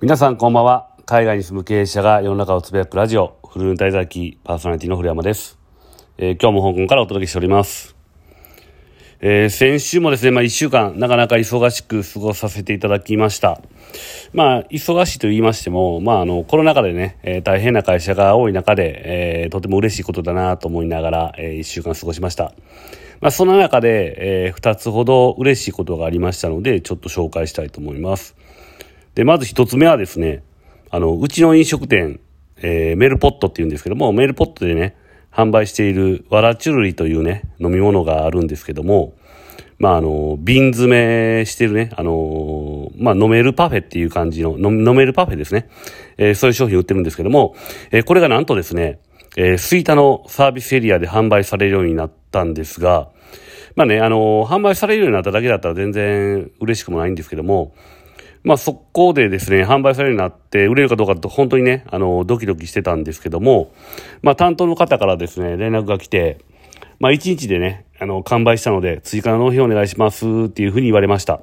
皆さんこんばんは。海外に住む経営者が世の中をつぶやくラジオ、フルーン滞在記パーソナリティの古山です。えー、今日も香港からお届けしております。えー、先週もですね、まあ一週間なかなか忙しく過ごさせていただきました。まあ、忙しいと言いましても、まああの、コロナ禍でね、えー、大変な会社が多い中で、えー、とても嬉しいことだなと思いながら、えー、一週間過ごしました。まあ、その中で、えー、二つほど嬉しいことがありましたので、ちょっと紹介したいと思います。で、まず一つ目はですね、あの、うちの飲食店、えー、メルポットって言うんですけども、メルポットでね、販売しているわらチュルリというね、飲み物があるんですけども、まあ、あの、瓶詰めしてるね、あの、まあ、飲めるパフェっていう感じの、飲めるパフェですね。えー、そういう商品売ってるんですけども、えー、これがなんとですね、えー、スイタのサービスエリアで販売されるようになったんですが、まあね、あの、販売されるようになっただけだったら全然嬉しくもないんですけども、まあ、そこでですね、販売されるようになって、売れるかどうかと本当にね、あの、ドキドキしてたんですけども、まあ、担当の方からですね、連絡が来て、まあ、1日でね、あの、完売したので、追加の納品お願いしますっていうふうに言われました。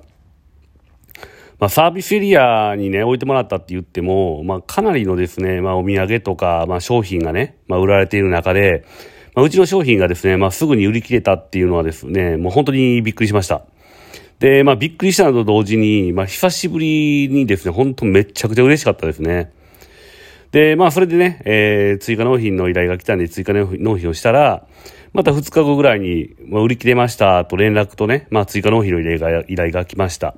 まあ、サービスエリアにね、置いてもらったって言っても、まあ、かなりのですね、まあ、お土産とか、まあ、商品がね、まあ、売られている中で、まあ、うちの商品がですね、まあ、すぐに売り切れたっていうのはですね、もう本当にびっくりしました。で、まあ、びっくりしたのと同時に、まあ、久しぶりにですね、本当めちゃくちゃ嬉しかったですね。で、まあ、それでね、えー、追加納品の依頼が来たんで、追加納品をしたら、また2日後ぐらいに、まあ、売り切れましたと連絡とね、まあ、追加納品の依頼が依頼が来ました。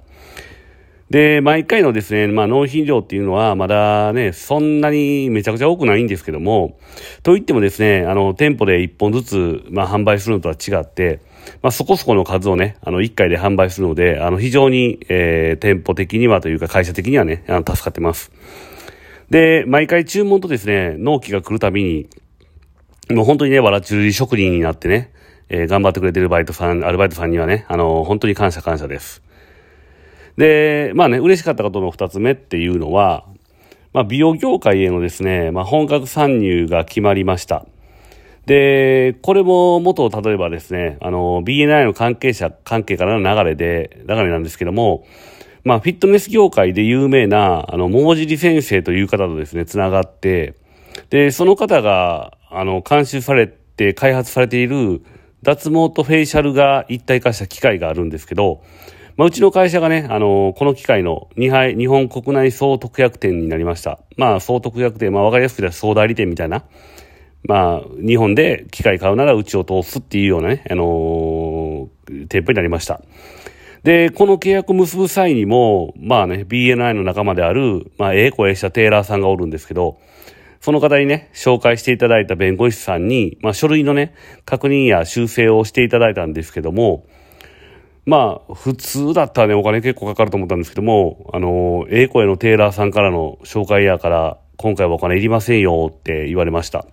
で、毎回のですね、まあ、納品量っていうのは、まだね、そんなにめちゃくちゃ多くないんですけども、と言ってもですね、あの、店舗で1本ずつ、まあ、販売するのとは違って、まあ、そこそこの数をね、あの、1回で販売するので、あの、非常に、えー、店舗的にはというか、会社的にはね、あの助かってます。で、毎回注文とですね、納期が来るたびに、もう本当にね、わらちゅり職人になってね、えー、頑張ってくれてるバイトさん、アルバイトさんにはね、あの、本当に感謝感謝です。で、まあね、嬉しかったことの二つ目っていうのは、まあ、美容業界へのですね、まあ、本格参入が決まりました。で、これも元、例えばですね、あの、BNI の関係者、関係からの流れで、流れなんですけども、まあ、フィットネス業界で有名な、あの、桃尻先生という方とですね、つながって、で、その方が、あの、監修されて開発されている脱毛とフェイシャルが一体化した機械があるんですけど、まあ、うちの会社がね、あの、この機械の日本国内総特約店になりました。まあ、総特約店、まあ、わかりやすく言ったら総代理店みたいな。まあ、日本で機械買うならうちを通すっていうようなね、あのー、店舗になりました。で、この契約を結ぶ際にも、まあね、BNI の仲間である、まあ、ええ声したテーラーさんがおるんですけど、その方にね、紹介していただいた弁護士さんに、まあ、書類のね、確認や修正をしていただいたんですけども、まあ、普通だったらね、お金結構かかると思ったんですけども、あの、ええ声のテーラーさんからの紹介やから、今回はお金いりませんよって言われました。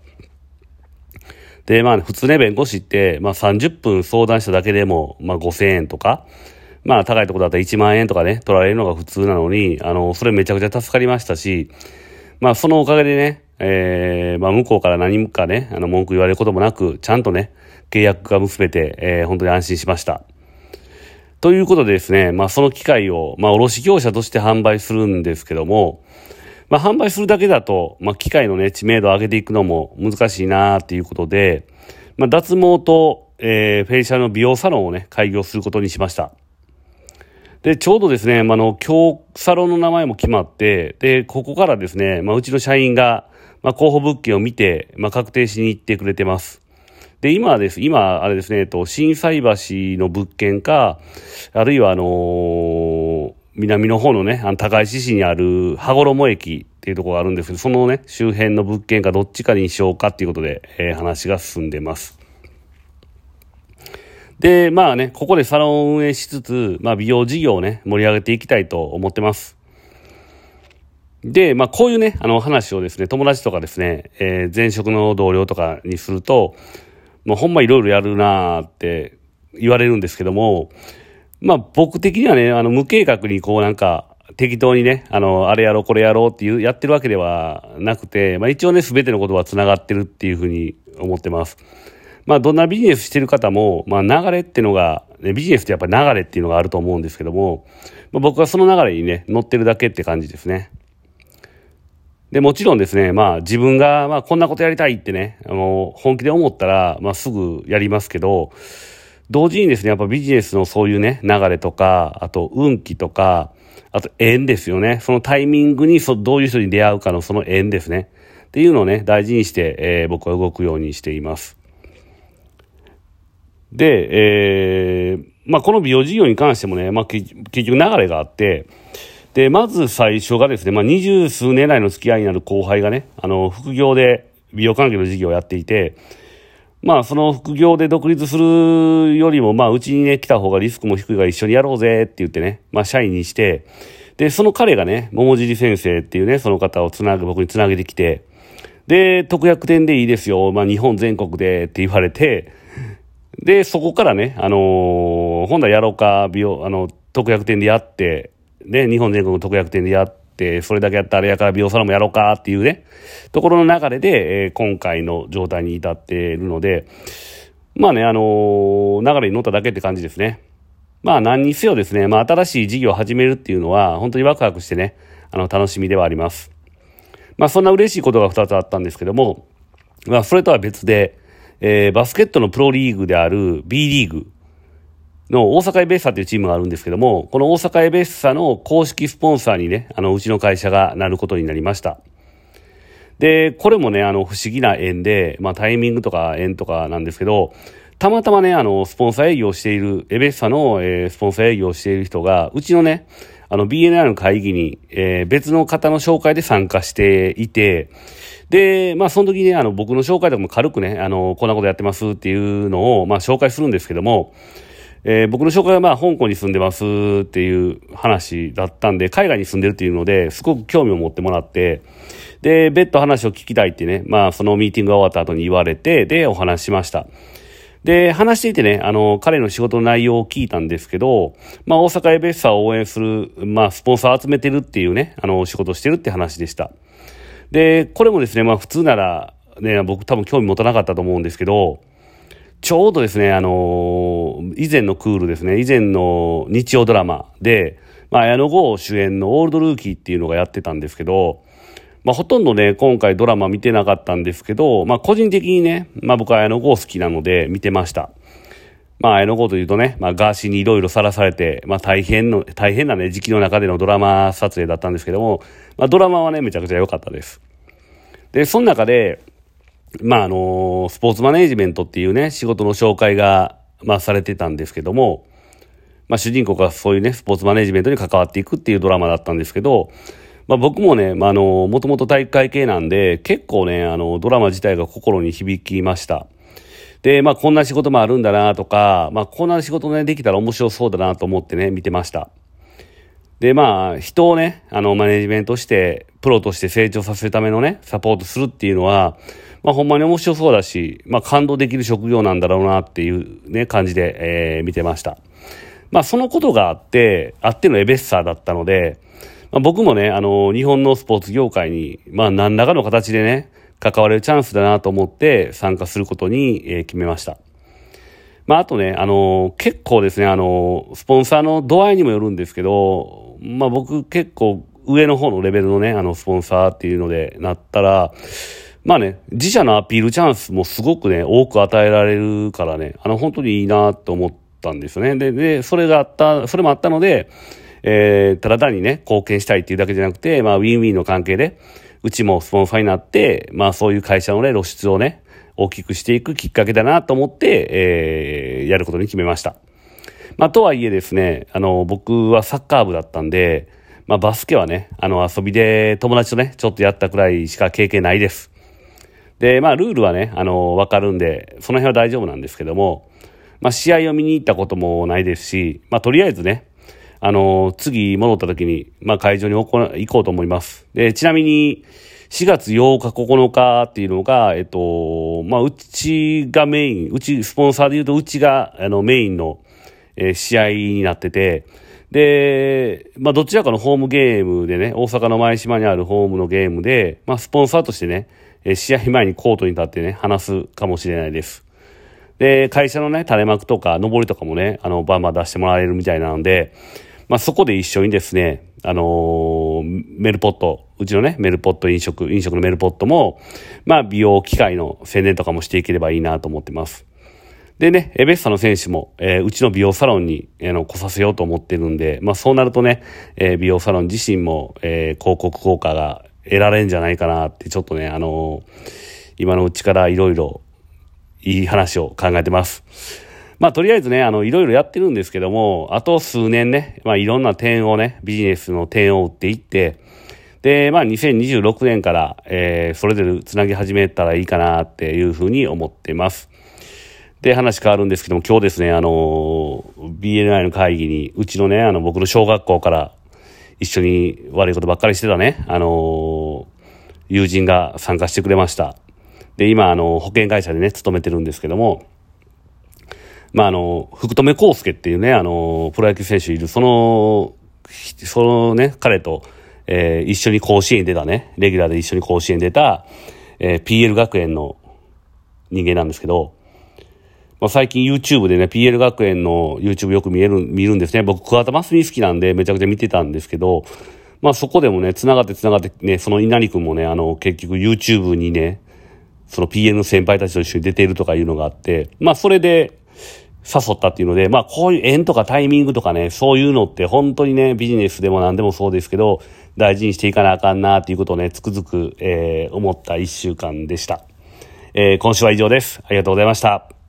で、まあ、普通ね、弁護士って、まあ30分相談しただけでも、まあ5000円とか、まあ高いところだったら1万円とかね、取られるのが普通なのに、あの、それめちゃくちゃ助かりましたし、まあそのおかげでね、えー、まあ向こうから何かね、あの文句言われることもなく、ちゃんとね、契約が結べて、えー、本当に安心しました。ということでですね、まあその機械を、まあ卸業者として販売するんですけども、まあ販売するだけだと、まあ機械のね、知名度を上げていくのも難しいなっていうことで、まあ脱毛と、えー、フェイシャルの美容サロンをね、開業することにしました。で、ちょうどですね、まあの、今日サロンの名前も決まって、で、ここからですね、まあうちの社員が、まあ候補物件を見て、まあ確定しに行ってくれてます。で、今はです、今、あれですね、えっと、震災橋の物件か、あるいはあのー、南の方のね、あの、高石市にある羽衣駅っていうところがあるんですけど、そのね、周辺の物件かどっちかにしようかっていうことで、えー、話が進んでます。で、まあね、ここでサロンを運営しつつ、まあ美容事業をね、盛り上げていきたいと思ってます。で、まあこういうね、あの話をですね、友達とかですね、えー、前職の同僚とかにすると、もうほんまいろいろやるなーって言われるんですけども、まあ僕的にはね、あの無計画にこうなんか適当にね、あの、あれやろうこれやろうっていう、やってるわけではなくて、まあ一応ね、すべてのことは繋がってるっていうふうに思ってます。まあどんなビジネスしてる方も、まあ流れっていうのが、ね、ビジネスってやっぱり流れっていうのがあると思うんですけども、まあ、僕はその流れにね、乗ってるだけって感じですね。で、もちろんですね、まあ自分が、まあこんなことやりたいってね、あの、本気で思ったら、まあすぐやりますけど、同時にですね、やっぱビジネスのそういうね、流れとか、あと運気とか、あと縁ですよね。そのタイミングにそどういう人に出会うかのその縁ですね。っていうのをね、大事にして、えー、僕は動くようにしています。で、えー、まあこの美容事業に関してもね、まあ結局流れがあって、で、まず最初がですね、まあ、二十数年来の付き合いになる後輩がね、あの、副業で美容関係の事業をやっていて、まあ、その副業で独立するよりも、まあ、うちにね、来た方がリスクも低いから一緒にやろうぜって言ってね、まあ、社員にして、で、その彼がね、桃尻先生っていうね、その方をつなぐ、僕につなげてきて、で、特約店でいいですよ、まあ、日本全国でって言われて、で、そこからね、あのー、本来やろうか、美容、あの、特約店でやって、ね、日本全国の特約店でやって、それだけやったらあれやから美容サロンもやろうかっていうね、ところの流れで、えー、今回の状態に至っているので、まあね、あのー、流れに乗っただけって感じですね。まあ何にせよですね、まあ新しい事業を始めるっていうのは、本当にワクワクしてね、あの、楽しみではあります。まあそんな嬉しいことが2つあったんですけども、まあそれとは別で、えー、バスケットのプロリーグである B リーグの大阪エベッサというチームがあるんですけども、この大阪エベッサの公式スポンサーにね、あの、うちの会社がなることになりました。で、これもね、あの、不思議な縁で、まあ、タイミングとか縁とかなんですけど、たまたまね、あの、スポンサー営業している、エベッサの、えー、スポンサー営業している人が、うちのね、あの、BNR の会議に、えー、別の方の紹介で参加していて、で、まあ、その時ね、あの、僕の紹介とかも軽くね、あの、こんなことやってますっていうのを、まあ、紹介するんですけども、えー、僕の紹介はまあ香港に住んでますっていう話だったんで、海外に住んでるっていうので、すごく興味を持ってもらって、で、別途話を聞きたいってね、まあそのミーティングが終わった後に言われて、で、お話しました。で、話していてね、あの、彼の仕事の内容を聞いたんですけど、まあ大阪エベッサを応援する、まあスポンサー集めてるっていうね、あの、仕事してるって話でした。で、これもですね、まあ普通なら、ね、僕多分興味持たなかったと思うんですけど、ちょうどですね、あのー、以前のクールですね、以前の日曜ドラマで、まあ、綾野剛主演のオールドルーキーっていうのがやってたんですけど、まあ、ほとんどね、今回ドラマ見てなかったんですけど、まあ、個人的にね、まあ、僕は綾野剛好きなので見てました。まあ、綾野剛というとね、まあ、ガーシーにいろいろさらされて、まあ、大変の、大変なね、時期の中でのドラマ撮影だったんですけども、まあ、ドラマはね、めちゃくちゃ良かったです。で、その中で、まあ、あの、スポーツマネージメントっていうね、仕事の紹介が、まあ、されてたんですけども、まあ、主人公がそういうね、スポーツマネジメントに関わっていくっていうドラマだったんですけど、まあ、僕もね、まあ、あの、もともと体育会系なんで、結構ね、あの、ドラマ自体が心に響きました。で、まあ、こんな仕事もあるんだなとか、まあ、こんな仕事ね、できたら面白そうだなと思ってね、見てました。で、まあ、人をね、あの、マネジメントして、プロとして成長させるためのね、サポートするっていうのは、まあほんまに面白そうだし、まあ感動できる職業なんだろうなっていうね、感じで、えー、見てました。まあそのことがあって、あってのエベッサーだったので、まあ、僕もね、あの、日本のスポーツ業界に、まあ何らかの形でね、関われるチャンスだなと思って参加することに、えー、決めました。まああとね、あの、結構ですね、あの、スポンサーの度合いにもよるんですけど、まあ僕結構上の方のレベルのね、あの、スポンサーっていうのでなったら、まあね、自社のアピールチャンスもすごくね、多く与えられるからね、あの、本当にいいなと思ったんですよね。で、で、それがあった、それもあったので、えー、ただ単にね、貢献したいっていうだけじゃなくて、まあ、ウィンウィンの関係で、うちもスポンサーになって、まあ、そういう会社のね、露出をね、大きくしていくきっかけだなと思って、えー、やることに決めました。まあ、とはいえですね、あの、僕はサッカー部だったんで、まあ、バスケはね、あの、遊びで友達とね、ちょっとやったくらいしか経験ないです。で、まあ、ルールはね、あの、わかるんで、その辺は大丈夫なんですけども、まあ、試合を見に行ったこともないですし、まあ、とりあえずね、あの、次戻った時に、まあ、会場に行こうと思います。で、ちなみに、4月8日9日っていうのが、えっと、まあ、うちがメイン、うち、スポンサーで言うと、うちが、あの、メインの、えー、試合になってて、で、まあ、どちらかのホームゲームでね、大阪の前島にあるホームのゲームで、まあ、スポンサーとしてね、え試合前にコートに立ってね、話すかもしれないです。で、会社のね、垂れ幕とか、上りとかもね、あの、バンバン出してもらえるみたいなので、まあ、そこで一緒にですね、あのー、メルポット、うちのね、メルポット飲食、飲食のメルポットも、まあ、美容機械の宣伝とかもしていければいいなと思ってます。でね、エベッサの選手も、えー、うちの美容サロンに、えー、の来させようと思ってるんで、まあそうなるとね、えー、美容サロン自身も、えー、広告効果が得られんじゃないかなって、ちょっとね、あの、今のうちからいろいろいい話を考えてます。まあとりあえずね、あの、いろいろやってるんですけども、あと数年ね、まあいろんな点をね、ビジネスの点を打っていって、で、まあ2026年から、えー、それぞれつなぎ始めたらいいかなっていうふうに思ってます。で、話変わるんですけども、今日ですね、あの、BNI の会議に、うちのね、あの、僕の小学校から一緒に悪いことばっかりしてたね、あの、友人が参加してくれました。で、今、あの、保険会社でね、勤めてるんですけども、まあ、あの、福留孝介っていうね、あの、プロ野球選手いる、その、そのね、彼と、えー、一緒に甲子園出たね、レギュラーで一緒に甲子園出た、えー、PL 学園の人間なんですけど、まあ、最近 YouTube でね、PL 学園の YouTube よく見える、見るんですね。僕、桑田真澄好きなんでめちゃくちゃ見てたんですけど、まあそこでもね、繋がって繋がってね、その稲荷くんもね、あの、結局 YouTube にね、その PL の先輩たちと一緒に出ているとかいうのがあって、まあそれで誘ったっていうので、まあこういう縁とかタイミングとかね、そういうのって本当にね、ビジネスでも何でもそうですけど、大事にしていかなあかんなっていうことをね、つくづく、えー、思った一週間でした。えー、今週は以上です。ありがとうございました。